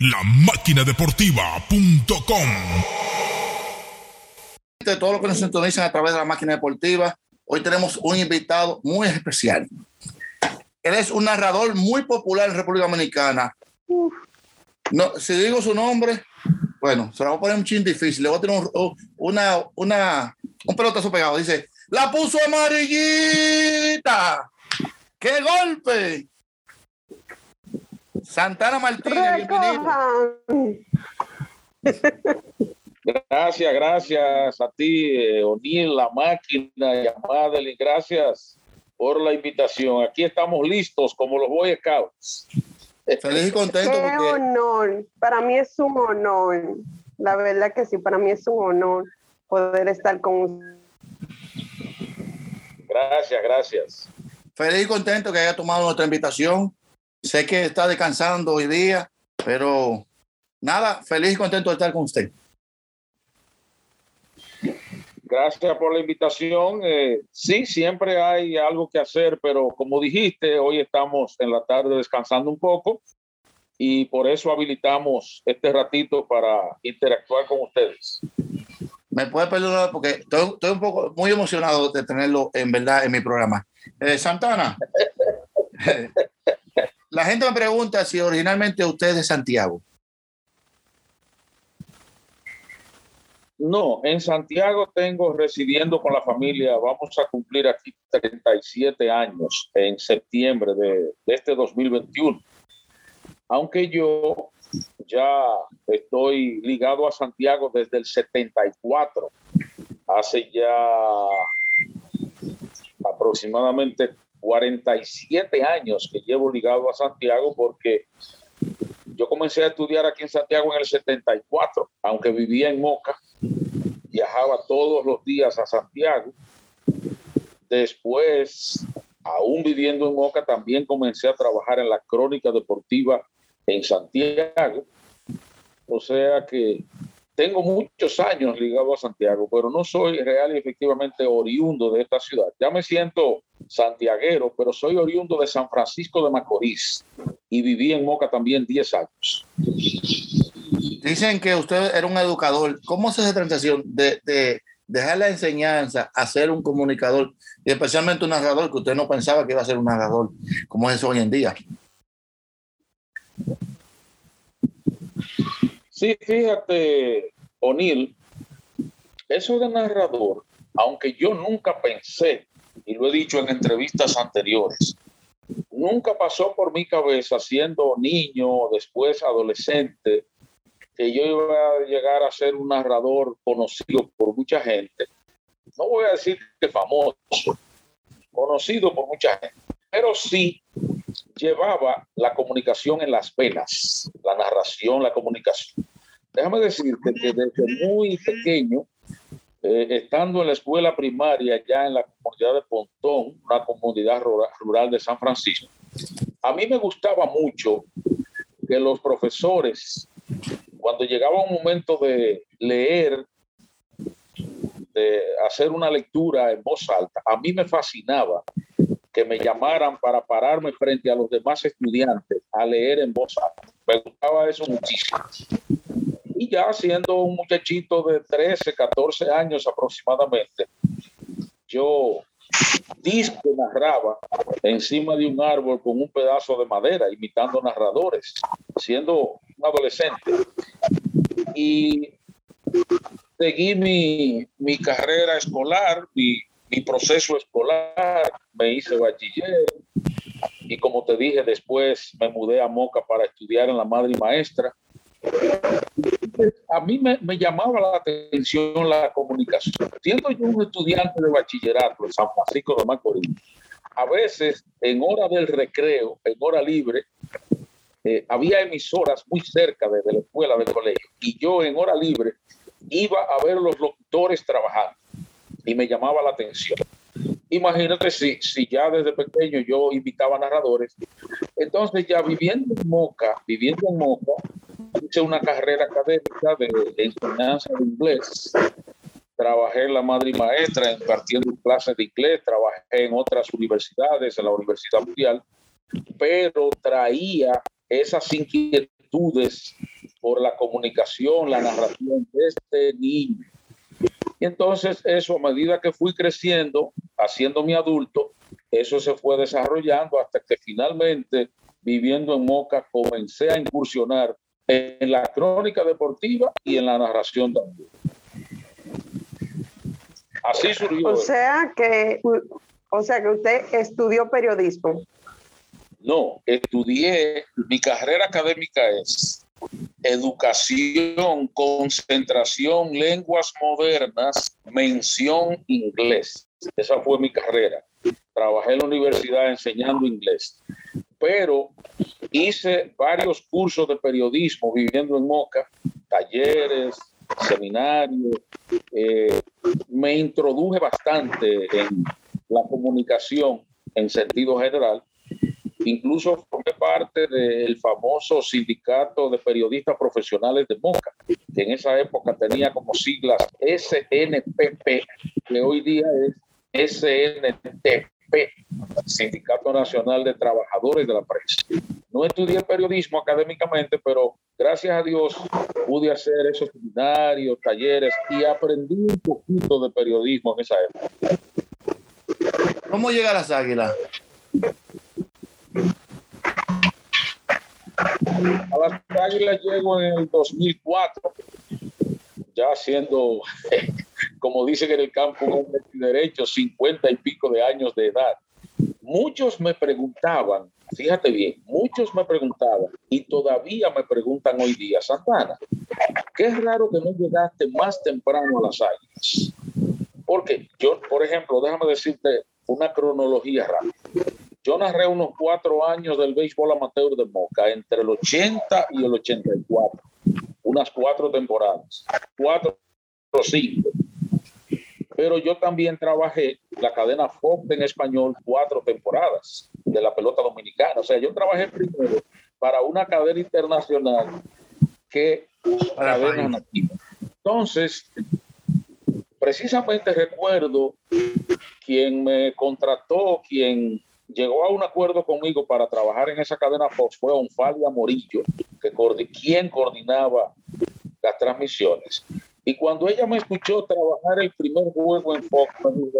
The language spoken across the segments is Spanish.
La máquina deportiva.com. De todo lo que nos sintonizan a través de la máquina deportiva, hoy tenemos un invitado muy especial. Él es un narrador muy popular en República Dominicana. No, si digo su nombre, bueno, se lo voy a poner un chin difícil. Le voy a tener un, una, una, un pelotazo pegado. Dice, la puso amarillita. ¡Qué golpe! Santana Martínez, bienvenido. Gracias, gracias a ti, eh, O'Neill, la máquina y a Madeline. Gracias por la invitación. Aquí estamos listos como los Boy Scouts. Feliz y contento. Qué porque honor. Para mí es un honor. La verdad que sí, para mí es un honor poder estar con usted. Gracias, gracias. feliz y contento que haya tomado nuestra invitación. Sé que está descansando hoy día, pero nada, feliz y contento de estar con usted. Gracias por la invitación. Eh, sí, siempre hay algo que hacer, pero como dijiste, hoy estamos en la tarde descansando un poco y por eso habilitamos este ratito para interactuar con ustedes. Me puede perdonar porque estoy, estoy un poco muy emocionado de tenerlo en verdad en mi programa. Eh, Santana, la gente me pregunta si originalmente usted es de Santiago. No, en Santiago tengo residiendo con la familia, vamos a cumplir aquí 37 años en septiembre de, de este 2021. Aunque yo ya estoy ligado a Santiago desde el 74, hace ya aproximadamente 47 años que llevo ligado a Santiago porque yo comencé a estudiar aquí en Santiago en el 74, aunque vivía en Moca, viajaba todos los días a Santiago. Después, aún viviendo en Moca, también comencé a trabajar en la crónica deportiva en Santiago. O sea que tengo muchos años ligado a Santiago, pero no soy real y efectivamente oriundo de esta ciudad. Ya me siento santiaguero, pero soy oriundo de San Francisco de Macorís y viví en Moca también 10 años. Dicen que usted era un educador. ¿Cómo es esa transición de, de dejar la enseñanza a ser un comunicador y especialmente un narrador que usted no pensaba que iba a ser un narrador como es hoy en día? Sí, fíjate, O'Neill, eso de narrador, aunque yo nunca pensé, y lo he dicho en entrevistas anteriores, nunca pasó por mi cabeza siendo niño, después adolescente, que yo iba a llegar a ser un narrador conocido por mucha gente. No voy a decir que famoso, conocido por mucha gente, pero sí llevaba la comunicación en las venas, la narración, la comunicación. Déjame decirte que desde muy pequeño, eh, estando en la escuela primaria ya en la comunidad de Pontón, una comunidad rural, de San Francisco, a mí me gustaba mucho que los profesores, cuando llegaba un momento de leer, de hacer una lectura en voz alta, a mí me fascinaba que me llamaran para pararme frente a los demás estudiantes a leer en voz alta. Me gustaba eso muchísimo. Y ya siendo un muchachito de 13, 14 años aproximadamente, yo disco narraba encima de un árbol con un pedazo de madera, imitando narradores, siendo un adolescente. Y seguí mi, mi carrera escolar, mi, mi proceso escolar, me hice bachiller y como te dije, después me mudé a Moca para estudiar en la madre y maestra. A mí me, me llamaba la atención la comunicación. Siendo yo un estudiante de bachillerato en San Francisco de Macorís, a veces en hora del recreo, en hora libre, eh, había emisoras muy cerca de, la escuela del colegio y yo en hora libre iba a ver los locutores trabajando y me llamaba la atención. Imagínate si, si ya desde pequeño yo invitaba narradores. Entonces ya viviendo en Moca, viviendo en Moca, hice una carrera académica de, de enseñanza de inglés. Trabajé en la madre y maestra impartiendo clases de inglés, trabajé en otras universidades, en la Universidad Mundial, pero traía esas inquietudes por la comunicación, la narración de este niño. Y entonces eso a medida que fui creciendo, haciendo mi adulto, eso se fue desarrollando hasta que finalmente, viviendo en Moca, comencé a incursionar en la crónica deportiva y en la narración también. Así surgió. O sea que, o sea que usted estudió periodismo. No, estudié, mi carrera académica es educación, concentración, lenguas modernas, mención inglés. Esa fue mi carrera. Trabajé en la universidad enseñando inglés, pero hice varios cursos de periodismo viviendo en Moca, talleres, seminarios. Eh, me introduje bastante en la comunicación en sentido general Incluso formé parte del famoso sindicato de periodistas profesionales de Moca, que en esa época tenía como siglas SNPP, que hoy día es SNTP, Sindicato Nacional de Trabajadores de la Prensa. No estudié periodismo académicamente, pero gracias a Dios pude hacer esos seminarios, talleres y aprendí un poquito de periodismo en esa época. ¿Cómo llega a las águilas? A las Águilas llego en el 2004, ya siendo, como dicen en el campo, un derecho, 50 y pico de años de edad. Muchos me preguntaban, fíjate bien, muchos me preguntaban y todavía me preguntan hoy día, Santana, qué raro que no llegaste más temprano a las Águilas. Porque yo, por ejemplo, déjame decirte una cronología rápida. Yo narré unos cuatro años del béisbol amateur de Moca, entre el 80 y el 84. Unas cuatro temporadas. Cuatro o cinco. Pero yo también trabajé la cadena Fox en español cuatro temporadas de la pelota dominicana. O sea, yo trabajé primero para una cadena internacional que cadena nativa. Entonces, precisamente recuerdo quien me contrató, quien llegó a un acuerdo conmigo para trabajar en esa cadena Fox fue Onfalia Morillo, que quien coordinaba las transmisiones. Y cuando ella me escuchó trabajar el primer juego en Fox, me dijo,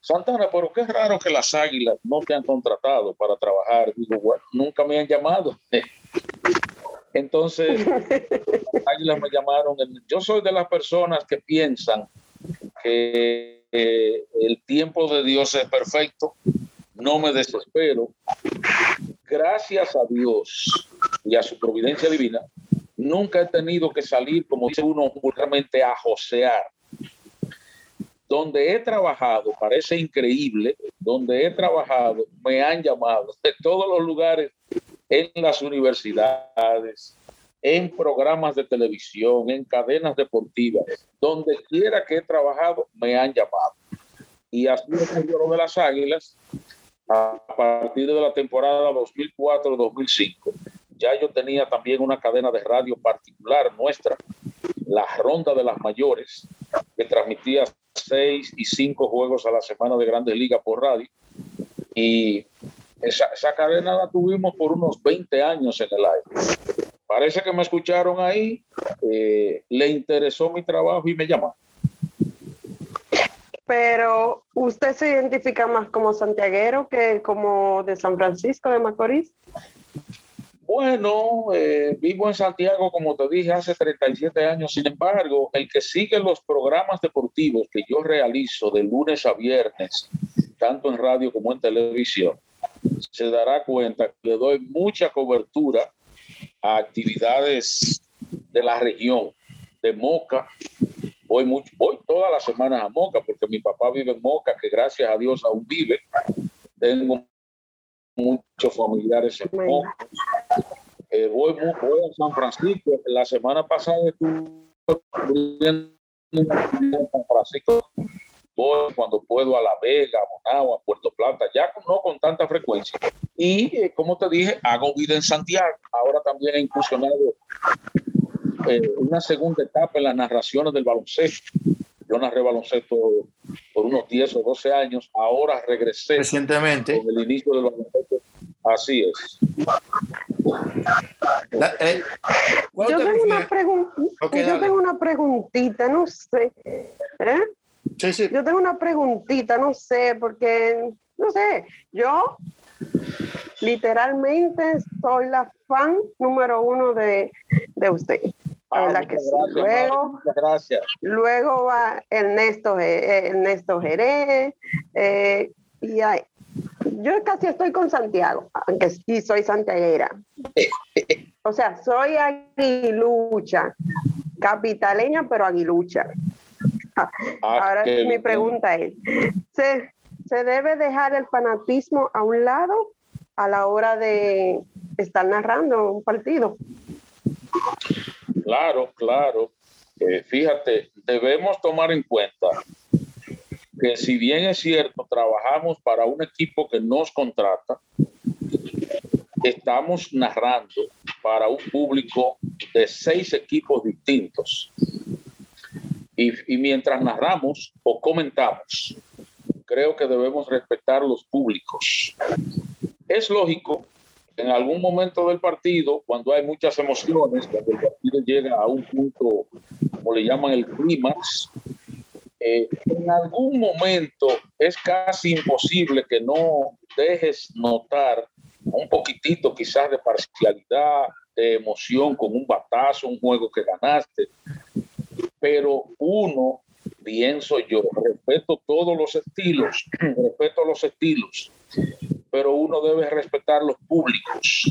Santana, pero qué raro que las águilas no te han contratado para trabajar. Digo, bueno, nunca me han llamado. Entonces, las águilas me llamaron. Yo soy de las personas que piensan que eh, el tiempo de Dios es perfecto no me desespero. Gracias a Dios y a su providencia divina, nunca he tenido que salir, como dice uno vulgarmente, a josear. Donde he trabajado, parece increíble, donde he trabajado, me han llamado de todos los lugares, en las universidades, en programas de televisión, en cadenas deportivas, donde quiera que he trabajado, me han llamado. Y así es lo de las águilas, a partir de la temporada 2004-2005. Ya yo tenía también una cadena de radio particular nuestra, la Ronda de las Mayores, que transmitía seis y cinco juegos a la semana de Grandes Ligas por radio. Y esa, cadena la tuvimos por unos 20 años en el aire. Parece que me escucharon ahí, eh, le interesó mi trabajo y me llamaron pero usted se identifica más como santiaguero que como de San Francisco de Macorís. Bueno, eh, vivo en Santiago, como te dije, hace 37 años. Sin embargo, el que sigue los programas deportivos que yo realizo de lunes a viernes, tanto en radio como en televisión, se dará cuenta que le doy mucha cobertura a actividades de la región, de Moca, Voy, mucho, voy todas las semanas a Moca porque mi papá vive en Moca, que gracias a Dios aún vive. Tengo muchos familiares en Moca. Eh, voy, voy, a San Francisco. La semana pasada estuve en San Francisco. Voy cuando puedo a La Vega, a Monagua, a Puerto Plata, ya no con tanta frecuencia. Y eh, como te dije, hago vida en Santiago. Ahora también he incursionado eh, una segunda etapa en las narraciones del baloncesto. Yo narré baloncesto por unos 10 o 12 años, ahora regresé recientemente con el inicio del baloncesto. Así es. La- eh, ¿cuál Yo tengo una, pregun- yo tengo una preguntita, no sé. ¿Eh? Sí, sí. Yo tengo una preguntita, no sé, porque, no sé, yo literalmente soy la fan número uno de, de usted. Ah, que sí. gracias, Luego, gracias. luego va Ernesto, eh, Ernesto Jerez, eh, y hay- yo casi estoy con Santiago, aunque sí soy santiaguera. O sea, soy aguilucha, capitaleña, pero aguilucha. Ah, Ahora mi pregunta es, ¿se, ¿se debe dejar el fanatismo a un lado a la hora de estar narrando un partido? Claro, claro. Eh, fíjate, debemos tomar en cuenta que si bien es cierto, trabajamos para un equipo que nos contrata, estamos narrando para un público de seis equipos distintos. Y, y mientras narramos o comentamos, creo que debemos respetar los públicos. Es lógico en algún momento del partido, cuando hay muchas emociones, cuando el partido llega a un punto, como le llaman el clímax, eh, en algún momento es casi imposible que no dejes notar un poquitito quizás de parcialidad, de emoción con un batazo, un juego que ganaste. Pero uno, pienso yo, respeto todos los estilos, respeto los estilos, pero uno debe respetar los públicos.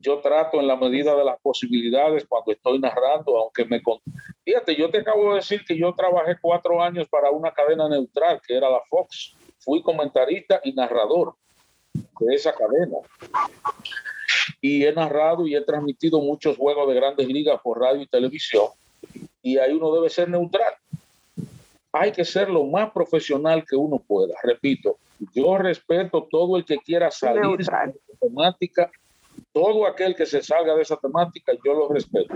Yo trato en la medida de las posibilidades cuando estoy narrando, aunque me... con- Fíjate, yo te acabo de decir que yo trabajé cuatro años para una cadena neutral, que era la Fox. Fui comentarista y narrador de esa cadena. Y he narrado y he transmitido muchos juegos de grandes ligas por radio y televisión. Y ahí uno debe ser neutral. Hay que ser lo más profesional que uno pueda. Repito, yo respeto todo el que quiera salir de esa temática, todo aquel que se salga de esa temática, yo lo respeto.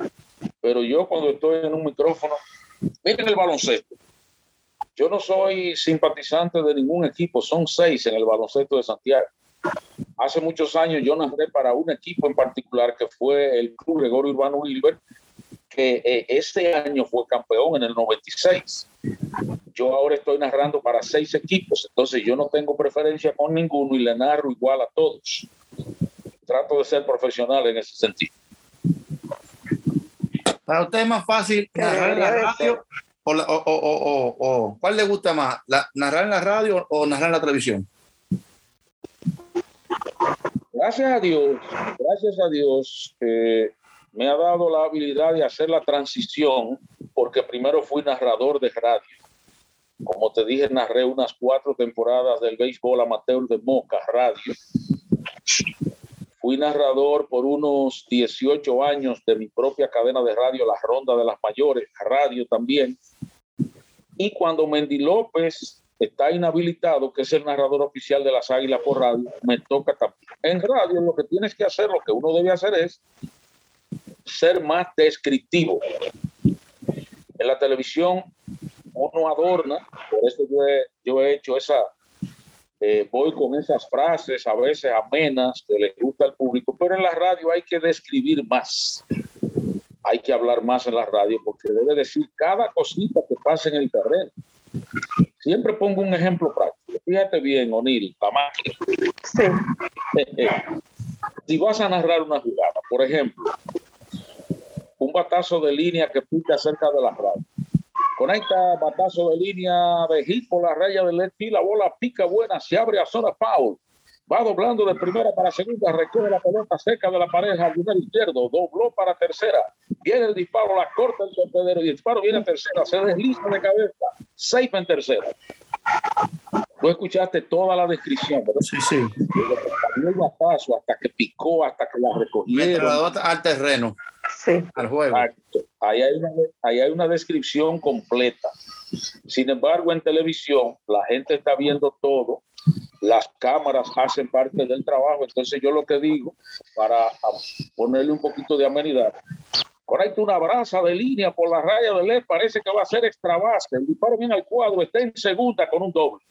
Pero yo cuando estoy en un micrófono, miren el baloncesto. Yo no soy simpatizante de ningún equipo, son seis en el baloncesto de Santiago. Hace muchos años yo narré para un equipo en particular que fue el Club Gregorio Urbano Wilber, que eh, este año fue campeón en el 96. Yo ahora estoy narrando para seis equipos, entonces yo no tengo preferencia con ninguno y le narro igual a todos. Trato de ser profesional en ese sentido. Para usted es más fácil narrar en la radio o, la- o, o, o, o- o- ¿cuál le gusta más? La- ¿Narrar en la radio o narrar en la televisión? Gracias a Dios, gracias a Dios, eh, me ha dado la habilidad de hacer la transición, porque primero fui narrador de radio. Como te dije, narré unas cuatro temporadas del béisbol amateur de Moca Radio. Fui narrador por unos 18 años de mi propia cadena de radio, La Ronda de las Mayores, radio también. Y cuando Mendy López está inhabilitado, que es el narrador oficial de las Águilas por radio, me toca también. En radio lo que tienes que hacer, lo que uno debe hacer es ser más descriptivo. En la televisión uno adorna, por eso yo he, yo he hecho esa, eh, voy con esas frases a veces amenas que le gusta al público, pero en la radio hay que describir más. Hay que hablar más en la radio porque debe decir cada cosita que pasa en el terreno. Siempre pongo un ejemplo práctico. Fíjate bien, la máquina. Sí, si vas a narrar una jugada, por ejemplo, un batazo de línea que pica cerca de la radio. Conecta batazo de línea de hit por la raya del field, la bola pica buena, se abre a zona foul. Va doblando de primera para segunda, recoge la pelota cerca de la pared jardinero izquierdo, dobló para tercera. Viene el disparo, la corta el torpedero y el disparo viene a tercera, se desliza de cabeza, safe en tercera. Tú escuchaste toda la descripción, ¿verdad? Sí, sí. El batazo hasta que picó, hasta que la Me recogieron. trasladó al terreno, sí. al juego. Exacto. Ahí hay, una, ahí hay una descripción completa. Sin embargo, en televisión la gente está viendo todo, las cámaras hacen parte del trabajo, entonces yo lo que digo, para ponerle un poquito de amenidad, conecta una brasa de línea por la raya del LED, parece que va a ser extra base, el disparo viene al cuadro, está en segunda con un doble.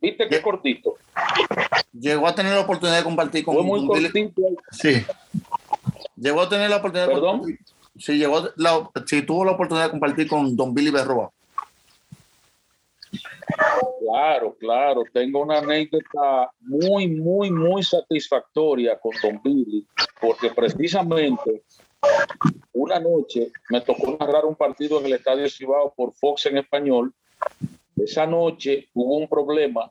¿Viste qué cortito? Llegó a tener la oportunidad de compartir con Fue muy Billy- cortito. Sí. Llegó a tener la oportunidad de compartir- Sí, llegó la, sí, tuvo la oportunidad de compartir con Don Billy Berroa. Claro, claro. Tengo una anécdota muy, muy, muy satisfactoria con Don Billy, porque precisamente una noche me tocó narrar un partido en el Estadio Cibao por Fox en español. Esa noche hubo un problema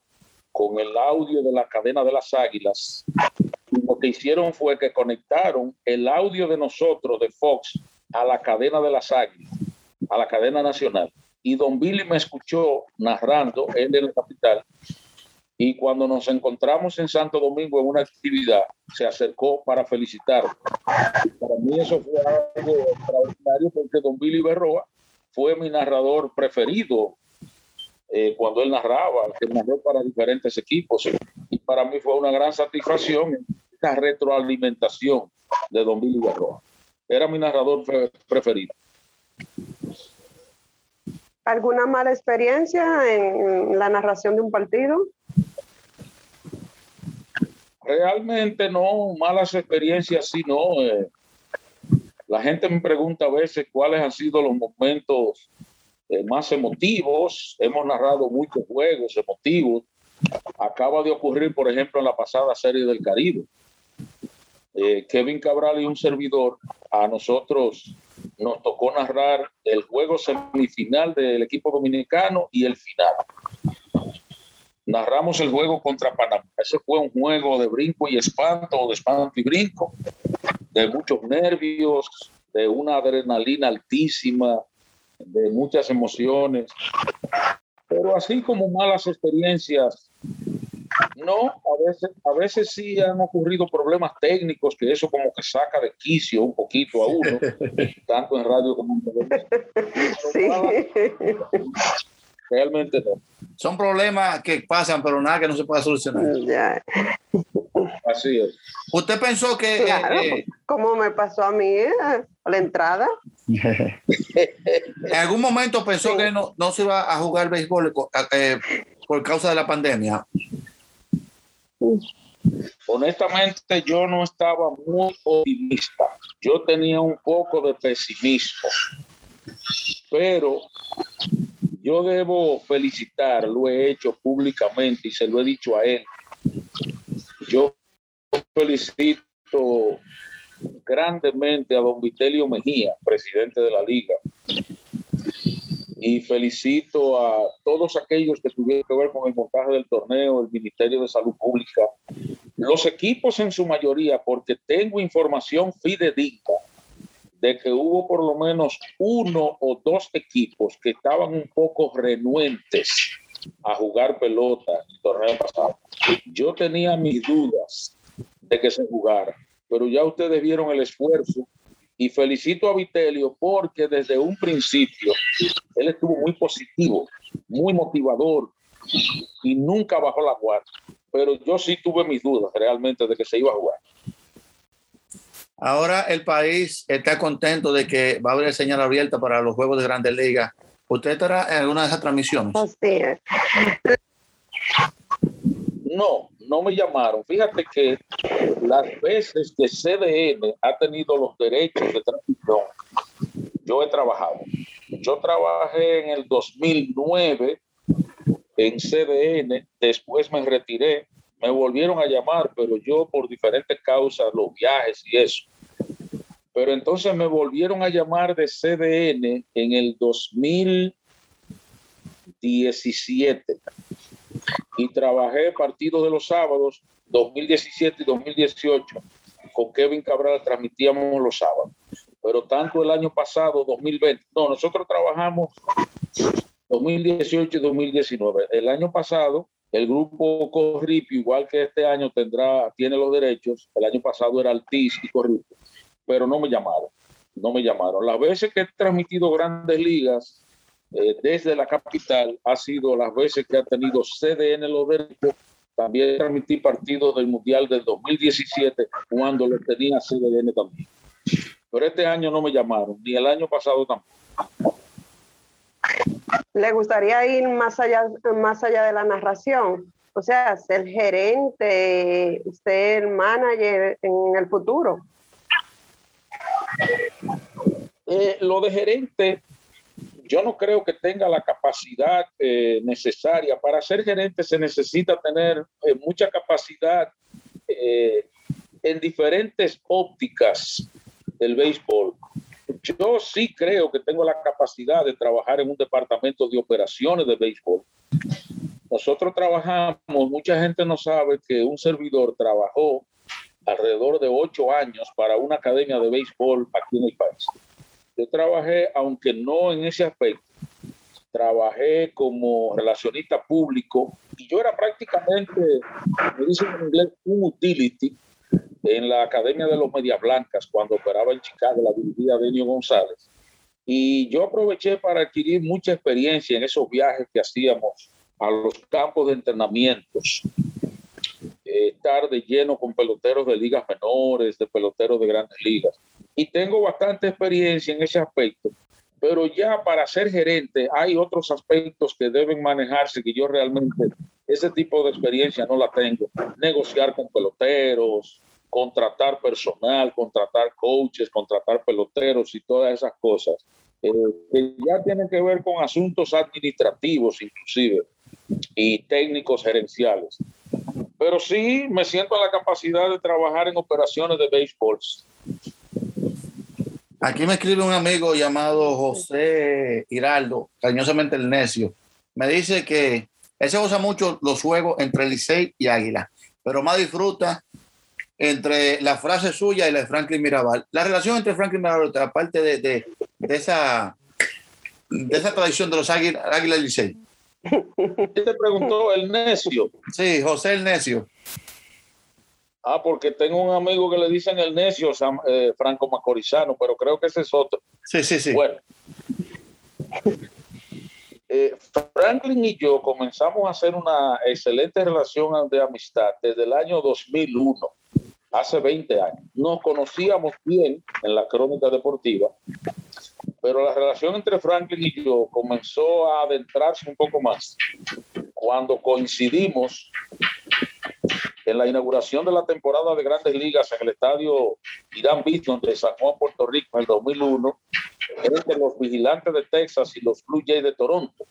con el audio de la cadena de las Águilas. Y lo que hicieron fue que conectaron el audio de nosotros, de Fox, a la cadena de las Águilas, a la cadena nacional y don Billy me escuchó narrando en la capital y cuando nos encontramos en Santo Domingo en una actividad se acercó para felicitar. Para mí eso fue algo extraordinario porque don Billy Berroa fue mi narrador preferido eh, cuando él narraba, que narró para diferentes equipos y para mí fue una gran satisfacción esta retroalimentación de don Billy Berroa. Era mi narrador pre- preferido. ¿Alguna mala experiencia en la narración de un partido? Realmente no, malas experiencias sí, no. eh. la gente me pregunta a veces cuáles han sido los momentos eh, más emotivos. Hemos narrado muchos juegos emotivos. Acaba de ocurrir, por ejemplo, en la pasada serie del Caribe. Eh, Kevin Cabral y un servidor, a nosotros nos tocó narrar el juego semifinal del equipo dominicano y el final narramos el juego contra Panamá. Ese fue un juego de brinco y espanto, de espanto y brinco, de muchos nervios, de una adrenalina altísima, de muchas emociones. Pero así como malas experiencias, no, a veces, a veces sí han ocurrido problemas técnicos que eso como que saca de quicio un poquito a uno, tanto en radio como en televisión. Sí. Realmente no. Son problemas que pasan, pero nada que no se pueda solucionar. Ya, Así es. ¿Usted pensó que eh, claro, eh, como me pasó a mí eh, a la entrada. en algún momento pensó Sí. que no, no se iba a jugar béisbol eh, por causa de la pandemia? Honestamente yo no estaba muy optimista. Yo tenía un poco de pesimismo. Pero yo debo felicitar, lo he hecho públicamente y se lo he dicho a él. Yo felicito grandemente a don Vitelio Mejía, presidente de la liga, y felicito a todos aquellos que tuvieron que ver con el montaje del torneo, el Ministerio de Salud Pública, los equipos en su mayoría, porque tengo información fidedigna de que hubo por lo menos uno o dos equipos que estaban un poco renuentes a jugar pelota el torneo pasado. Yo tenía mis dudas de que se jugara, pero ya ustedes vieron el esfuerzo y felicito a Vitelio porque desde un principio él estuvo muy positivo, muy motivador y nunca bajó la guardia. Pero yo sí tuve mis dudas realmente de que se iba a jugar. Ahora el país está contento de que va a haber señal abierta para los juegos de Grandes Ligas. ¿Usted estará en alguna de esas transmisiones? No, no me llamaron. Fíjate que las veces que CDN ha tenido los derechos de transmisión, yo he trabajado. Yo trabajé en el 2009 en CDN, después me retiré, me volvieron a llamar, pero yo por diferentes causas, los viajes y eso. Pero entonces me volvieron a llamar de CDN en el 2017 y trabajé partidos de los sábados 2017 y 2018 con Kevin Cabral transmitíamos los sábados. Pero tanto el año pasado 2020 no nosotros trabajamos 2018 y 2019 el año pasado el grupo Corripio igual que este año tendrá tiene los derechos. El año pasado era Altiz y Corripio pero no me llamaron no me llamaron. Las veces que he transmitido grandes ligas eh, desde la capital ha sido las veces que ha tenido CDN los derechos. También transmití partidos del Mundial del 2017 cuando lo tenía CDN también. Pero este año no me llamaron, ni el año pasado tampoco. ¿Le gustaría ir más allá, más allá de la narración? o sea, ser gerente, ser manager en el futuro. Eh, lo de gerente, yo no creo que tenga la capacidad eh, necesaria. Para ser gerente se necesita tener eh, mucha capacidad en diferentes ópticas del béisbol. Yo sí creo que tengo la capacidad de trabajar en un departamento de operaciones de béisbol. Nosotros trabajamos, mucha gente no sabe que un servidor trabajó alrededor de ocho años para una academia de béisbol aquí en el país. Yo trabajé, aunque no en ese aspecto, trabajé como relacionista público y yo era prácticamente, me dicen en inglés, un utility en la Academia de los Medias Blancas cuando operaba en Chicago, la dirigía Denio González. Y yo aproveché para adquirir mucha experiencia en esos viajes que hacíamos a los campos de entrenamientos, eh, estar de lleno con peloteros de ligas menores, de peloteros de grandes ligas. Y tengo bastante experiencia en ese aspecto, pero ya para ser gerente hay otros aspectos que deben manejarse que yo realmente ese tipo de experiencia no la tengo. Negociar con peloteros, contratar personal, contratar coaches, contratar peloteros y todas esas cosas, eh, que ya tienen que ver con asuntos administrativos inclusive y técnicos gerenciales. Pero sí me siento a la capacidad de trabajar en operaciones de béisbol. Aquí me escribe un amigo llamado José Hiraldo, cariñosamente el necio. Me dice que él se usa mucho los juegos entre Licey y Águila, pero más disfruta entre la frase suya y la de Franklin Mirabal. La relación entre Franklin Mirabal, aparte de, de, de esa, de esa tradición de los Águilas Águila y Licey. ¿Qué te preguntó el necio? Sí, José el necio. Ah, porque tengo un amigo que le dicen el necio, eh, Franco Macorizano, pero creo que ese es otro. Sí, sí, sí. Bueno. Eh, Franklin y yo comenzamos a hacer una excelente relación de amistad desde el año 2001, hace 20 años. Nos conocíamos bien en la crónica deportiva, pero la relación entre Franklin y yo comenzó a adentrarse un poco más cuando coincidimos en la inauguración de la temporada de Grandes Ligas en el estadio Irán Bison de San Juan, Puerto Rico, en el 2001, entre los vigilantes de Texas y los Blue Jays de Toronto.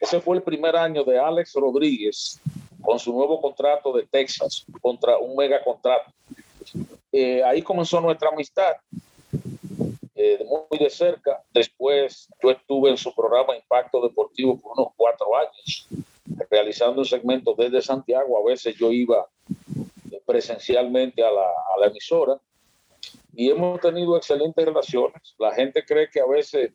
Ese fue el primer año de Alex Rodríguez con su nuevo contrato de Texas, contra un mega contrato. Eh, ahí comenzó nuestra amistad eh, muy de cerca. Después yo estuve en su programa Impacto Deportivo por unos cuatro años, realizando un segmento desde Santiago. A veces yo iba presencialmente a la, a la emisora y hemos tenido excelentes relaciones. La gente cree que a veces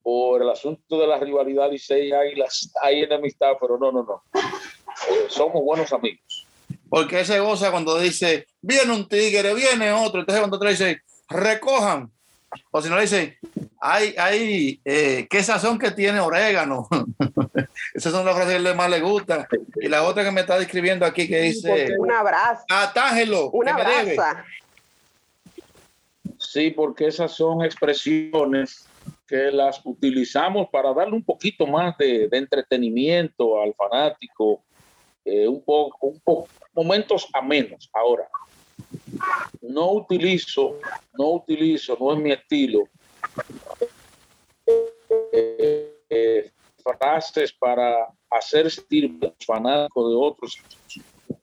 por el asunto de la rivalidad y seis águilas hay enemistad, pero no, no, no. Eh, somos buenos amigos. Porque ese goza cuando dice, viene un tigre, viene otro, entonces cuando otro dice, recojan, o si no dice, hay, hay, eh, ¿qué sazón que tiene orégano? Esas son las frases que más le gusta. Y la otra que me está describiendo aquí que dice, un abrazo. Atájelo. Un abrazo. Sí, porque esas son expresiones que las utilizamos para darle un poquito más de, entretenimiento al fanático, eh, un poco, un poco, momentos amenos. Ahora, no utilizo, no utilizo, no es mi estilo, eh, eh, frases para hacer sentir fanático de otros.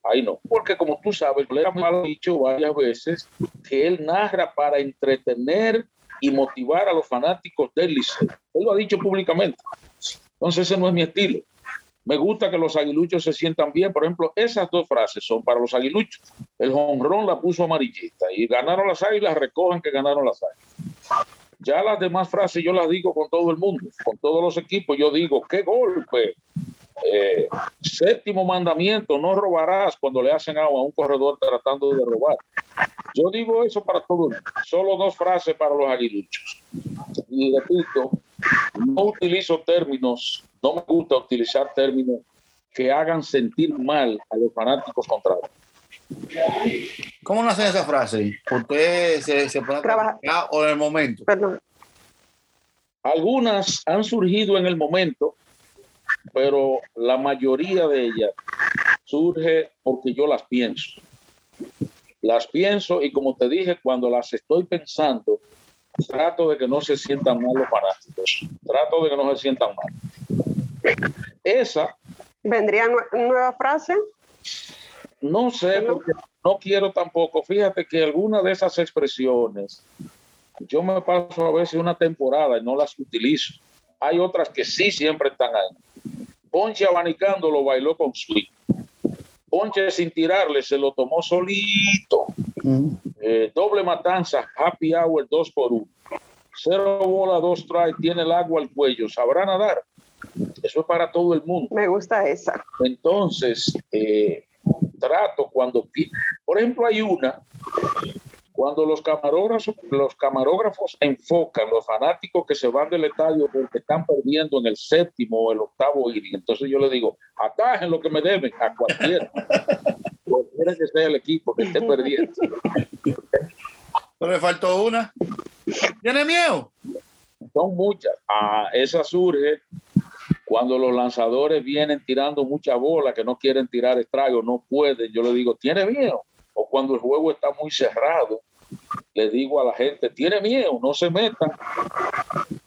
Ahí no, porque como tú sabes, le ha dicho varias veces que él narra para entretener y motivar a los fanáticos del liceo. Él lo ha dicho públicamente. Entonces ese no es mi estilo. Me gusta que los aguiluchos se sientan bien. Por ejemplo, esas dos frases son para los aguiluchos. El jonrón la puso amarillita y ganaron las águilas, recogen que ganaron las águilas. Ya las demás frases yo las digo con todo el mundo, con todos los equipos. Yo digo, qué golpe. Eh, séptimo mandamiento, no robarás cuando le hacen agua a un corredor tratando de robar. Yo digo eso para todo el mundo. Solo dos frases para los aguiluchos. Y repito, no utilizo términos, no me gusta utilizar términos que hagan sentir mal a los fanáticos contrarios. ¿Cómo nace esa frase? ¿Usted se, se puede trabajar o en el momento? Perdón. Algunas han surgido en el momento, pero la mayoría de ellas surge porque yo las pienso. Las pienso y como te dije, cuando las estoy pensando, trato de que no se sientan mal los fanáticos. Trato de que no se sientan mal. Esa. ¿Vendría nueva frase? No sé, porque no quiero tampoco. Fíjate que algunas de esas expresiones, yo me paso a veces una temporada y no las utilizo. Hay otras que sí siempre están ahí. Ponche abanicando lo bailó con Sweet. Ponche sin tirarle se lo tomó solito. Mm. Eh, doble matanza, happy hour dos por uno. Cero bola, dos try, tiene el agua al cuello. ¿Sabrá nadar? Eso es para todo el mundo. Me gusta esa. Entonces, eh, trato cuando, por ejemplo, hay una, cuando los camarógrafos, los camarógrafos enfocan, los fanáticos que se van del estadio porque están perdiendo en el séptimo o el octavo inning, entonces yo le digo, atajen lo que me deben a cualquiera, cualquiera que sea el equipo que esté perdiendo. Pero me faltó una. ¿Tiene miedo? Son muchas. Ah, esa surge cuando los lanzadores vienen tirando mucha bola, que no quieren tirar estragos, no pueden, yo le digo, ¿tiene miedo? O cuando el juego está muy cerrado, le digo a la gente, tiene miedo, no se metan.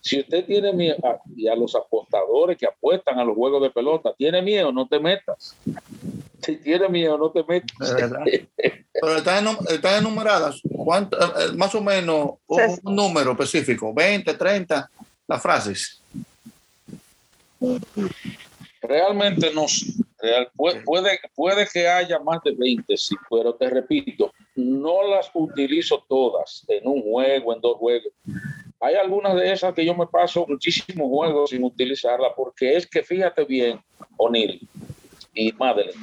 Si usted tiene miedo, ah, y a los apostadores que apuestan a los juegos de pelota, tiene miedo, no te metas. Si tiene miedo, no te metas. Pero están, enumeradas, ¿cuánto, eh, más o menos un, un número específico, 20, 30, las frases. Realmente no real, puede, puede, que haya más de 20, sí, pero te repito, no las utilizo todas en un juego, en dos juegos. Hay algunas de esas que yo me paso muchísimos juegos sin utilizarla porque es que fíjate bien, O'Neill y Madeleine,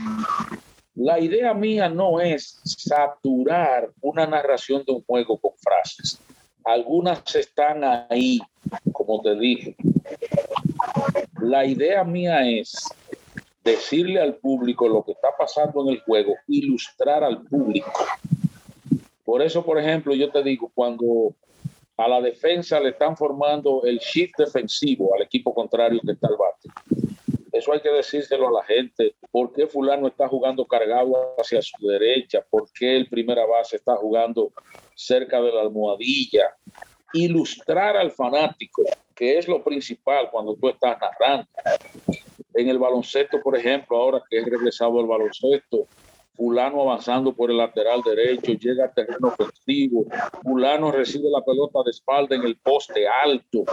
la idea mía no es saturar una narración de un juego con frases. Algunas están ahí, como te dije, la idea mía es decirle al público lo que está pasando en el juego, ilustrar al público. Por eso, por ejemplo, yo te digo, cuando a la defensa le están formando el shift defensivo al equipo contrario que está al bate. Eso hay que decírselo a la gente. ¿Por qué fulano está jugando cargado hacia su derecha? ¿Por qué el primera base está jugando cerca de la almohadilla? Ilustrar al fanático que es lo principal cuando tú estás narrando. En el baloncesto, por ejemplo, ahora que he regresado al baloncesto, fulano avanzando por el lateral derecho, llega al terreno ofensivo, fulano recibe la pelota de espalda en el poste alto,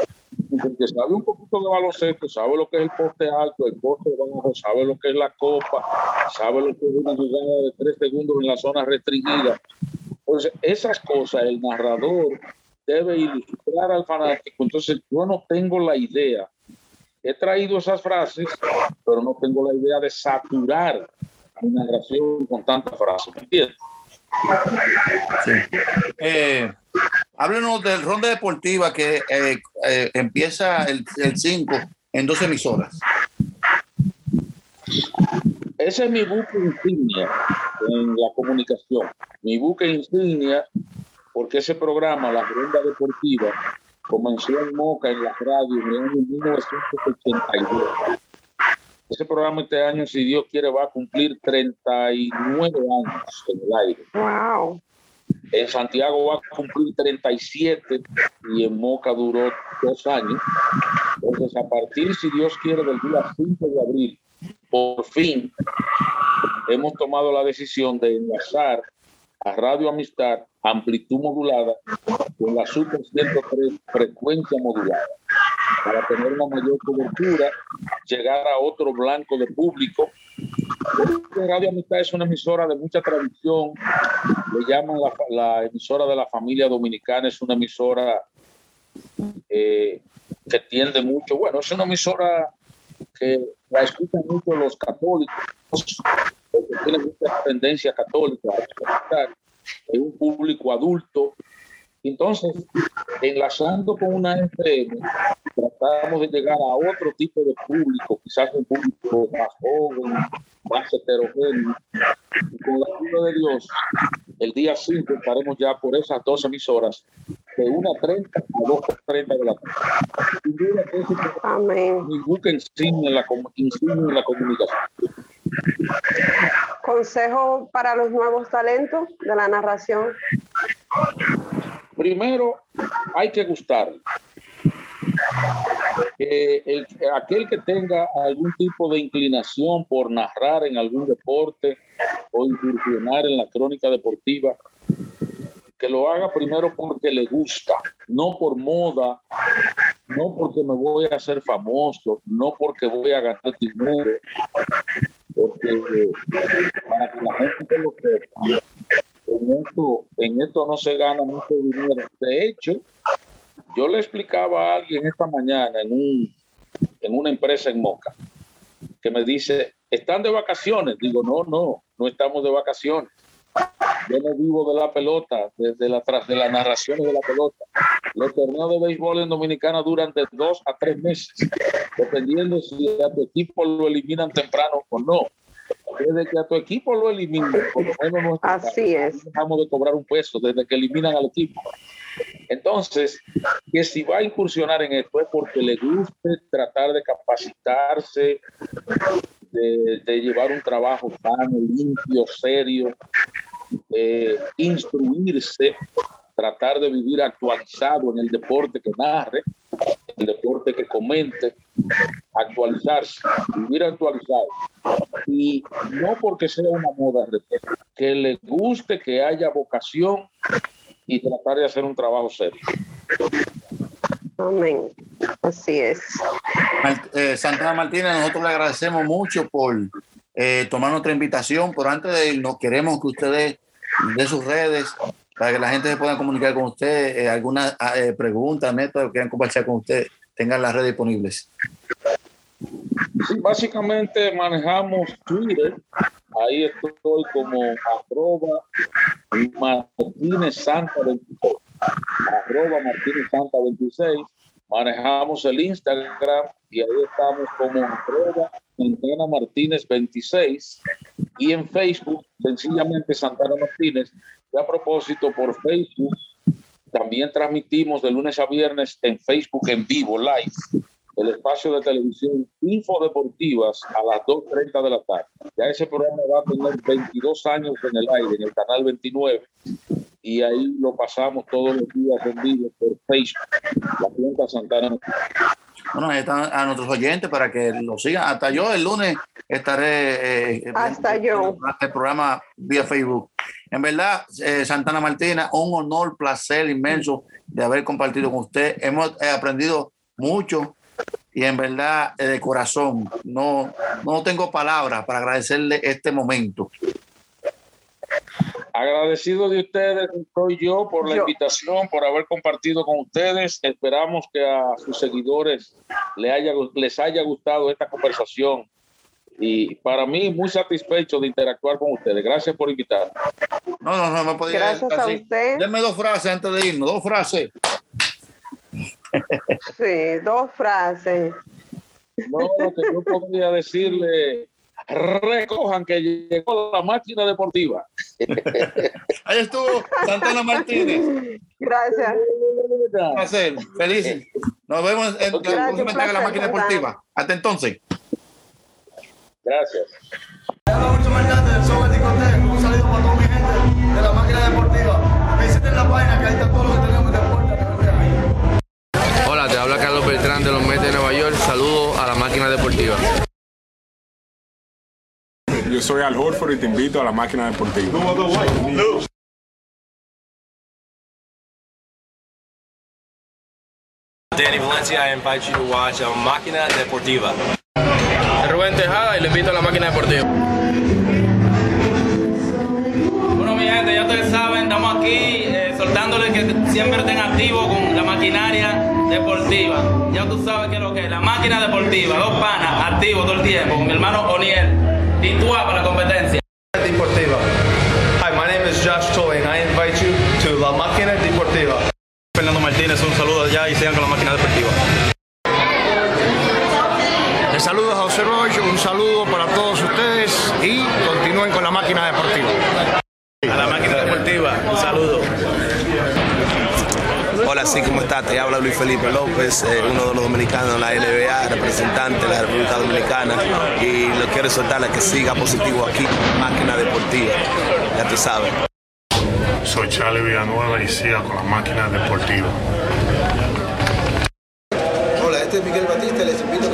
porque sabe un poquito de baloncesto, sabe lo que es el poste alto, el poste bajo, sabe lo que es la copa, sabe lo que es una jugada de tres segundos en la zona restringida. Entonces, esas cosas, el narrador debe ilustrar al fanático. Entonces, yo no tengo la idea. He traído esas frases, pero no tengo la idea de saturar mi narración con tantas frases. ¿Me entiendes? Sí. Eh, háblenos del ronda deportiva que eh, eh, empieza el 5 en dos emisoras. Ese es mi buque insignia en la comunicación. Mi buque insignia porque ese programa, La Ronda Deportiva, comenzó en Moca, en la radio, en el año 1982. Ese programa este año, si Dios quiere, va a cumplir 39 años en el aire. ¡Wow! En Santiago va a cumplir 37 y en Moca duró dos años. Entonces, a partir, si Dios quiere, del día 5 de abril, por fin hemos tomado la decisión de enlazar a Radio Amistad amplitud modulada con la Super 103 frecuencia modulada para tener una mayor cobertura, llegar a otro blanco de público. Radio Amistad es una emisora de mucha tradición, le llaman la, emisora de la familia dominicana, es una emisora eh, que tiende mucho, bueno, es una emisora que la escuchan mucho los católicos, porque tiene mucha tendencia católica es un público adulto. Entonces, enlazando con una FM, tratamos de llegar a otro tipo de público, quizás un público más joven, más heterogéneo. Y con la ayuda de Dios, el día 5 estaremos ya por esas dos emisoras, de 1.30 a 2.30 de la tarde. Sin duda que Amén. Buque insignia en la, insignia en la comunicación. Consejo para los nuevos talentos de la narración. Primero, hay que gustar. Aquel que tenga algún tipo de inclinación por narrar en algún deporte o incursionar en la crónica deportiva, que lo haga primero porque le gusta, no por moda, no porque me voy a hacer famoso, no porque voy a ganar dinero, porque para que la gente lo sepa, en esto, en esto no se gana mucho dinero. De hecho, yo le explicaba a alguien esta mañana en, un, en una empresa en Moca que me dice, ¿están de vacaciones? Digo, no, no, no estamos de vacaciones. Yo no vivo de la pelota, desde la, de las narraciones de la pelota. Los torneos de béisbol en Dominicana duran de dos a tres meses, dependiendo si a tu equipo lo eliminan temprano o no. Desde que a tu equipo lo eliminan, por lo menos Así es. dejamos de cobrar un peso desde que eliminan al equipo. Entonces, que si va a incursionar en esto es porque le guste tratar de capacitarse, de, llevar un trabajo sano, limpio, serio, eh, instruirse, tratar de vivir actualizado en el deporte que narre, el deporte que comente, actualizarse, vivir actualizado. Y no porque sea una moda, que le guste, que haya vocación y tratar de hacer un trabajo serio. Amén. Así es. Eh, Santana Martínez, nosotros le agradecemos mucho por eh, tomar nuestra invitación, pero antes de irnos, queremos que ustedes de sus redes para que la gente se pueda comunicar con usted, eh, alguna eh, pregunta, método que quieran conversar con usted, tengan las redes disponibles. básicamente manejamos Twitter, ahí estoy como arroba Martínez Santa 26, arroba Martínez Santa 26, manejamos el Instagram y ahí estamos como arroba Santana Martínez 26 y en Facebook sencillamente Santana Martínez. Y a propósito, por Facebook también transmitimos de lunes a viernes en Facebook en vivo, live, el espacio de televisión Info Deportivas a las 2.30 de la tarde. Ya ese programa va a tener 22 años en el aire, en el canal 29, y ahí lo pasamos todos los días en vivo por Facebook, la cuenta Santana. Bueno, ahí están a nuestros oyentes para que lo sigan. Hasta yo el lunes estaré. Eh, Hasta yo. El programa vía Facebook. En verdad, eh, Santana Martina, un honor, placer inmenso de haber compartido con usted. Hemos aprendido mucho y en verdad, eh, de corazón, no, no tengo palabras para agradecerle este momento. Agradecido de ustedes, soy yo por la invitación, por haber compartido con ustedes. Esperamos que a sus seguidores les haya, les haya gustado esta conversación. Y para mí, muy satisfecho de interactuar con ustedes. Gracias por invitarme. No, no, no, no podía Gracias a usted. Denme dos frases antes de irnos, dos frases. Sí, dos frases. No, lo que yo podría decirle recojan que llegó la máquina deportiva. Ahí estuvo Santana Martínez. Gracias. Placer, feliz. Nos vemos en la próxima de la máquina deportiva. Hasta entonces. Gracias. Yo soy Al Horford y te invito a la máquina deportiva. Danny Valencia, I invite you to watch a Máquina Deportiva. Rubén Tejada y le invito a la máquina deportiva. Bueno, mi gente, ya ustedes saben, estamos aquí eh, soltándoles que siempre estén activos con la maquinaria deportiva. Ya tú sabes que es lo que es, la máquina deportiva, dos panas, activos todo el tiempo, con mi hermano Oniel. Titúa para la competencia. Te habla Luis Felipe López, eh, uno de los dominicanos de la NBA, representante de la República Dominicana. Y lo quiero soltar a que siga positivo aquí, máquina deportiva. Ya tú sabes. Soy Charlie Villanueva y siga con la máquina deportiva. Hola, este es Miguel Batista y les invito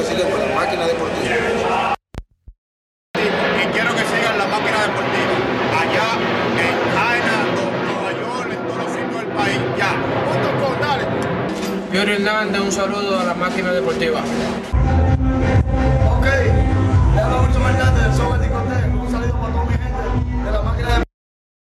Un saludo a la máquina deportiva. Ok, mucho más